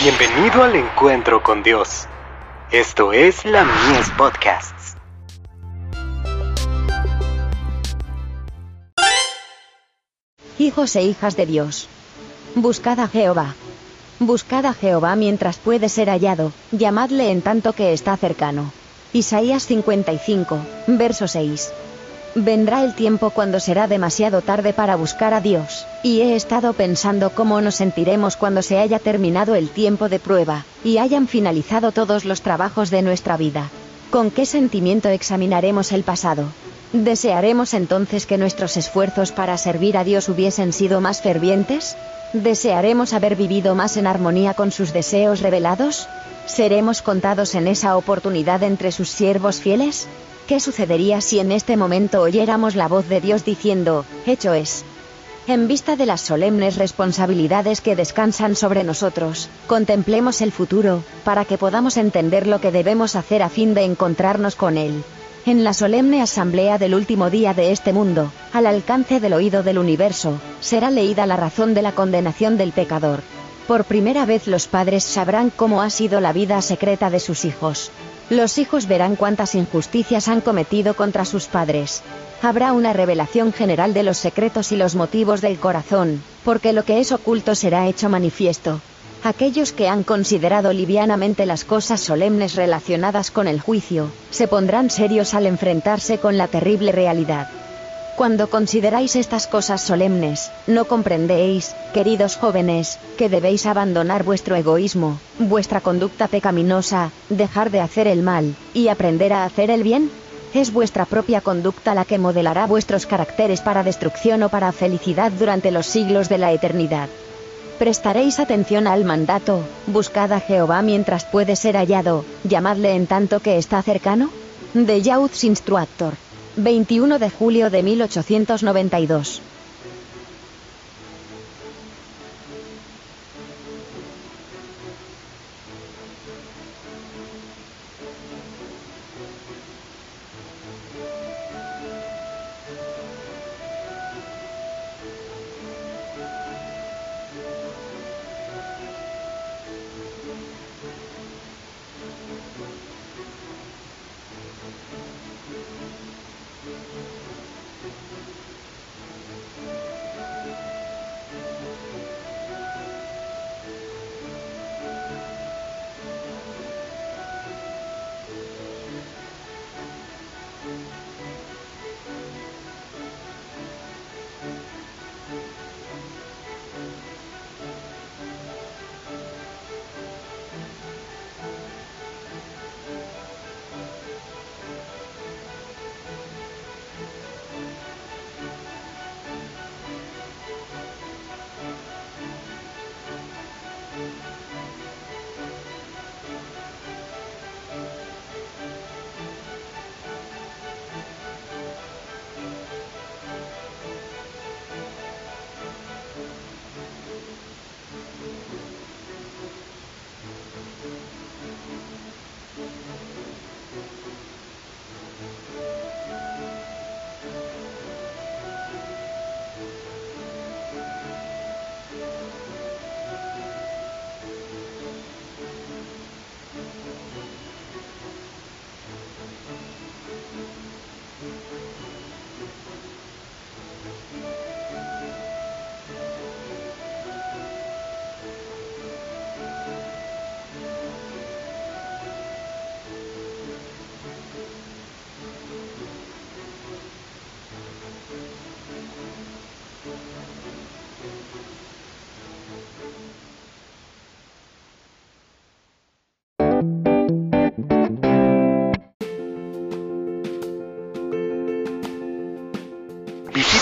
Bienvenido al encuentro con Dios. Esto es la Mies Podcasts. Hijos e hijas de Dios. Buscad a Jehová. Buscad a Jehová mientras puede ser hallado, llamadle en tanto que está cercano. Isaías 55, verso 6. Vendrá el tiempo cuando será demasiado tarde para buscar a Dios, y he estado pensando cómo nos sentiremos cuando se haya terminado el tiempo de prueba, y hayan finalizado todos los trabajos de nuestra vida. ¿Con qué sentimiento examinaremos el pasado? ¿Desearemos entonces que nuestros esfuerzos para servir a Dios hubiesen sido más fervientes? ¿Desearemos haber vivido más en armonía con sus deseos revelados? ¿Seremos contados en esa oportunidad entre sus siervos fieles? ¿Qué sucedería si en este momento oyéramos la voz de Dios diciendo, hecho es? En vista de las solemnes responsabilidades que descansan sobre nosotros, contemplemos el futuro, para que podamos entender lo que debemos hacer a fin de encontrarnos con Él. En la solemne asamblea del último día de este mundo, al alcance del oído del universo, será leída la razón de la condenación del pecador. Por primera vez los padres sabrán cómo ha sido la vida secreta de sus hijos. Los hijos verán cuántas injusticias han cometido contra sus padres. Habrá una revelación general de los secretos y los motivos del corazón, porque lo que es oculto será hecho manifiesto. Aquellos que han considerado livianamente las cosas solemnes relacionadas con el juicio, se pondrán serios al enfrentarse con la terrible realidad. Cuando consideráis estas cosas solemnes, no comprendéis, queridos jóvenes, que debéis abandonar vuestro egoísmo, vuestra conducta pecaminosa, dejar de hacer el mal, y aprender a hacer el bien. Es vuestra propia conducta la que modelará vuestros caracteres para destrucción o para felicidad durante los siglos de la eternidad. Prestaréis atención al mandato, buscad a Jehová mientras puede ser hallado, llamadle en tanto que está cercano. De Youth's Instructor. 21 de julio de 1892.